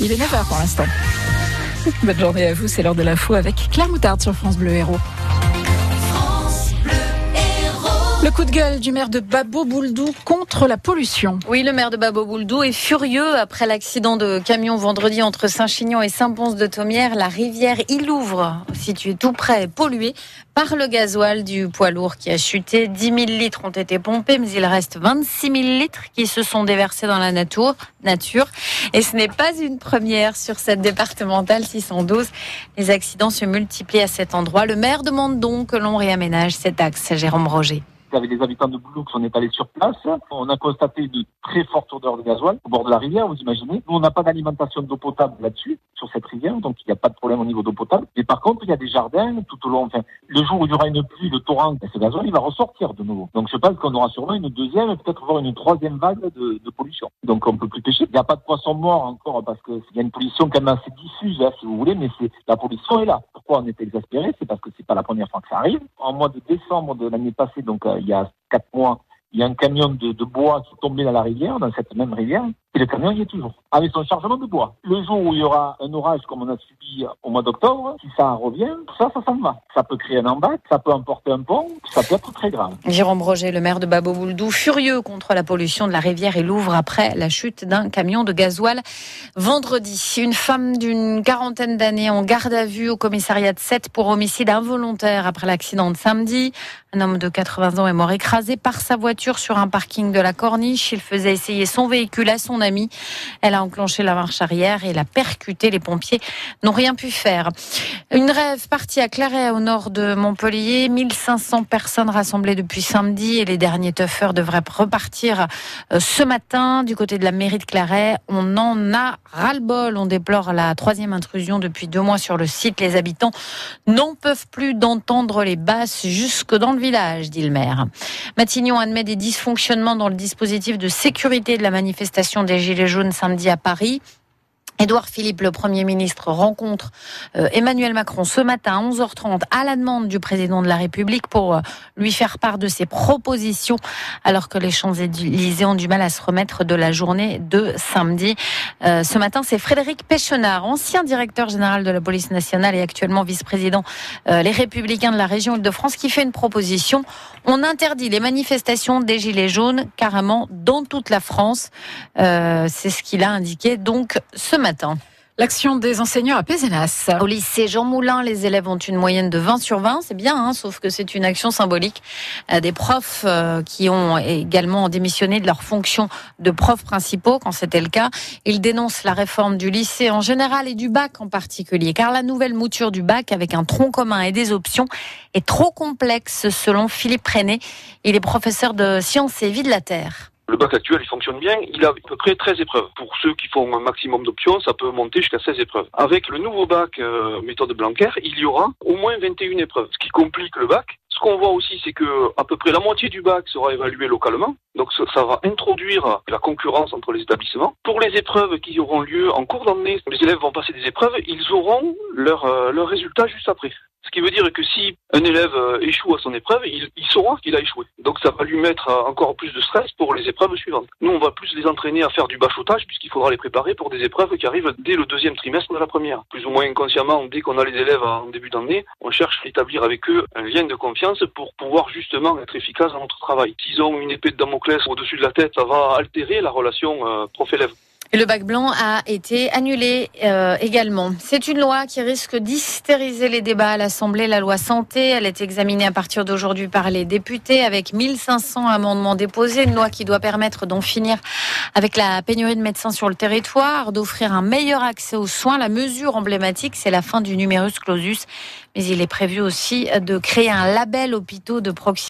Il est 9h pour l'instant. Bonne journée à vous, c'est l'heure de l'info avec Claire Moutarde sur France Bleu Héros. Le coup de gueule du maire de Babo Bouldou contre la pollution. Oui, le maire de Babo Bouldou est furieux après l'accident de camion vendredi entre Saint-Chinian et Saint-Pons-de-Thomière. La rivière Ilouvre, située tout près, est polluée par le gasoil du poids lourd qui a chuté. 10 000 litres ont été pompés, mais il reste 26 000 litres qui se sont déversés dans la nature. nature. Et ce n'est pas une première sur cette départementale 612. Les accidents se multiplient à cet endroit. Le maire demande donc que l'on réaménage cet axe. Jérôme Roger avec les habitants de Bouloux qui sont allés sur place. On a constaté de très fortes odeurs de gasoil au bord de la rivière, vous imaginez. Nous, on n'a pas d'alimentation d'eau potable là-dessus, sur cette rivière, donc il n'y a pas de problème au niveau d'eau potable. Mais par contre, il y a des jardins tout au long. Enfin, le jour où il y aura une pluie, le torrent, ce gasoil, il va ressortir de nouveau. Donc je pense qu'on aura sûrement une deuxième, peut-être voir une troisième vague de, pollution. Donc on peut plus pêcher. Il n'y a pas de poissons morts encore parce qu'il y a une pollution quand même assez diffuse, hein, si vous voulez, mais la pollution est là. Pourquoi on est exaspéré? C'est parce que c'est pas la première fois que ça arrive. En mois de décembre de l'année passée, donc euh, il y a quatre mois, il y a un camion de, bois qui est tombé dans la rivière, dans cette même rivière, et le camion y est toujours, avec son chargement de bois. Le jour où il y aura un orage comme on a subi au mois d'octobre, si ça revient, ça, ça s'en va. Ça peut créer un embac, ça peut emporter un pont, ça peut être très grave. Jérôme Roger, le maire de Babo furieux contre la pollution de la rivière et Louvre après la chute d'un camion de gasoil vendredi. Une femme d'une quarantaine d'années en garde à vue au commissariat de 7 pour homicide involontaire après l'accident de samedi. Un homme de 80 ans est mort écrasé par sa voiture sur un parking de la Corniche. Il faisait essayer son véhicule à son amie. Elle a enclenché la marche arrière et l'a percuté. Les pompiers n'ont rien pu faire. Une rêve partie à Claret au nord de Montpellier. 1500 personnes rassemblées depuis samedi et les derniers tuffeurs devraient repartir euh, ce matin du côté de la mairie de Claret. On en a ras-le-bol. On déplore la troisième intrusion depuis deux mois sur le site. Les habitants n'en peuvent plus d'entendre les basses jusque dans le village, dit le maire. Matignon admet des dysfonctionnements dans le dispositif de sécurité de la manifestation des Gilets jaunes samedi à Paris. Édouard Philippe, le Premier ministre, rencontre euh, Emmanuel Macron ce matin à 11h30 à la demande du président de la République pour euh, lui faire part de ses propositions alors que les Champs-Élysées ont du mal à se remettre de la journée de samedi. Euh, ce matin, c'est Frédéric Péchenard, ancien directeur général de la police nationale et actuellement vice-président Les Républicains de la région Île-de-France qui fait une proposition. On interdit les manifestations des Gilets jaunes carrément dans toute la France. c'est ce qu'il a indiqué donc ce matin. L'action des enseignants à Pézenas. Au lycée Jean Moulin, les élèves ont une moyenne de 20 sur 20. C'est bien, hein, sauf que c'est une action symbolique. Euh, des profs euh, qui ont également démissionné de leur fonction de profs principaux, quand c'était le cas. Ils dénoncent la réforme du lycée en général et du bac en particulier, car la nouvelle mouture du bac avec un tronc commun et des options est trop complexe, selon Philippe René. Il est professeur de sciences et vie de la Terre. Le bac actuel, il fonctionne bien. Il a à peu près 13 épreuves. Pour ceux qui font un maximum d'options, ça peut monter jusqu'à 16 épreuves. Avec le nouveau bac euh, méthode Blanquer, il y aura au moins 21 épreuves, ce qui complique le bac. Ce qu'on voit aussi, c'est que à peu près la moitié du bac sera évalué localement. Donc ça, va introduire la concurrence entre les établissements. Pour les épreuves qui auront lieu en cours d'année, les élèves vont passer des épreuves, ils auront leurs euh, leur résultats juste après. Ce qui veut dire que si un élève euh, échoue à son épreuve, il, saura qu'il a échoué. Donc ça va lui mettre euh, encore plus de stress pour les épreuves suivantes. Nous, on va plus les entraîner à faire du bachotage puisqu'il faudra les préparer pour des épreuves qui arrivent dès le deuxième trimestre de la première. Plus ou moins inconsciemment, dès qu'on a les élèves en début d'année, on cherche à établir avec eux un lien de confiance pour pouvoir justement être efficace dans notre travail. S'ils ont une épée de Damoclès au-dessus de la tête, ça va altérer la relation euh, prof-élève. Le bac blanc a été annulé euh, également. C'est une loi qui risque d'hystériser les débats à l'Assemblée, la loi santé. Elle est examinée à partir d'aujourd'hui par les députés avec 1500 amendements déposés. Une loi qui doit permettre d'en finir avec la pénurie de médecins sur le territoire, d'offrir un meilleur accès aux soins. La mesure emblématique, c'est la fin du numerus clausus. Mais il est prévu aussi de créer un label hôpitaux de proximité